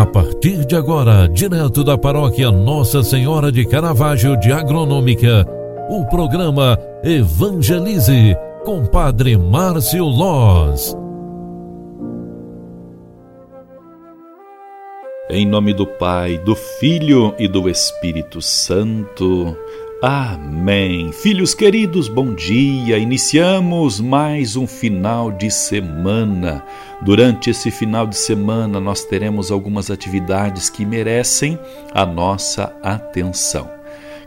A partir de agora, direto da paróquia Nossa Senhora de Caravaggio de Agronômica, o programa Evangelize com Padre Márcio Loz. Em nome do Pai, do Filho e do Espírito Santo. Amém. Filhos queridos, bom dia. Iniciamos mais um final de semana. Durante esse final de semana, nós teremos algumas atividades que merecem a nossa atenção.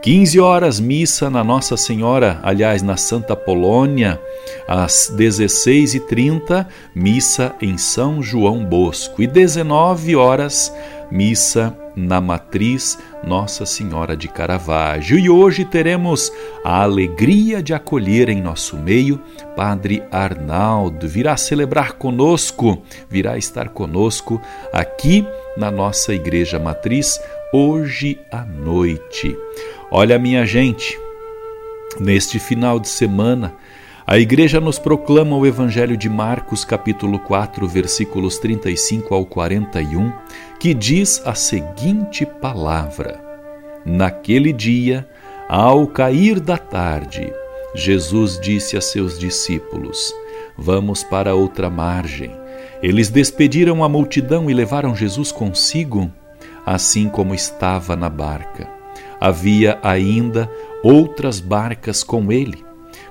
15 horas, missa na Nossa Senhora, aliás, na Santa Polônia. Às 16h30, missa em São João Bosco. E 19 horas, missa na matriz Nossa Senhora de Caravaggio. E hoje teremos a alegria de acolher em nosso meio Padre Arnaldo. Virá celebrar conosco, virá estar conosco aqui na nossa igreja matriz hoje à noite. Olha, minha gente, neste final de semana, a igreja nos proclama o Evangelho de Marcos, capítulo 4, versículos 35 ao 41, que diz a seguinte palavra: Naquele dia, ao cair da tarde, Jesus disse a seus discípulos: Vamos para outra margem. Eles despediram a multidão e levaram Jesus consigo, assim como estava na barca. Havia ainda outras barcas com ele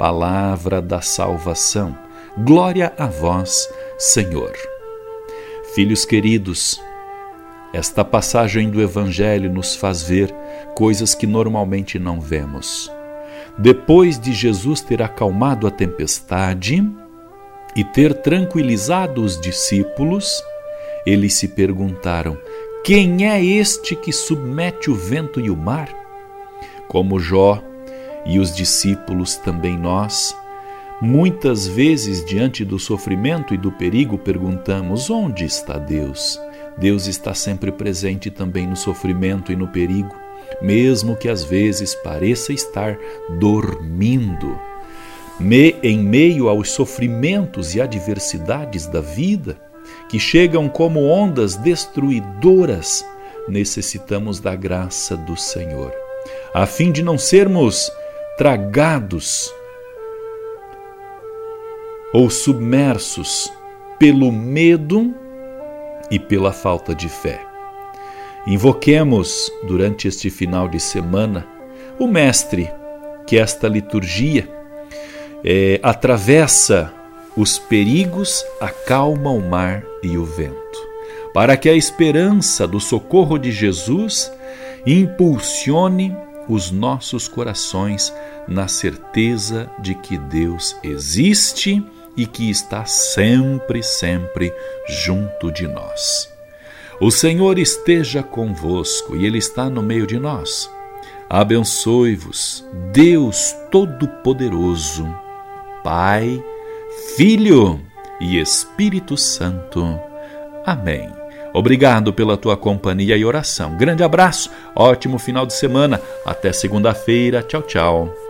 Palavra da salvação. Glória a vós, Senhor. Filhos queridos, esta passagem do Evangelho nos faz ver coisas que normalmente não vemos. Depois de Jesus ter acalmado a tempestade e ter tranquilizado os discípulos, eles se perguntaram: Quem é este que submete o vento e o mar? Como Jó e os discípulos, também nós, muitas vezes diante do sofrimento e do perigo perguntamos: onde está Deus? Deus está sempre presente também no sofrimento e no perigo, mesmo que às vezes pareça estar dormindo. Me, em meio aos sofrimentos e adversidades da vida, que chegam como ondas destruidoras, necessitamos da graça do Senhor, a fim de não sermos tragados ou submersos pelo medo e pela falta de fé. Invoquemos durante este final de semana o Mestre que esta liturgia é, atravessa os perigos, acalma o mar e o vento, para que a esperança do socorro de Jesus impulsione os nossos corações na certeza de que Deus existe e que está sempre, sempre junto de nós. O Senhor esteja convosco e Ele está no meio de nós. Abençoe-vos, Deus Todo-Poderoso, Pai, Filho e Espírito Santo. Amém. Obrigado pela tua companhia e oração. Grande abraço, ótimo final de semana. Até segunda-feira. Tchau, tchau.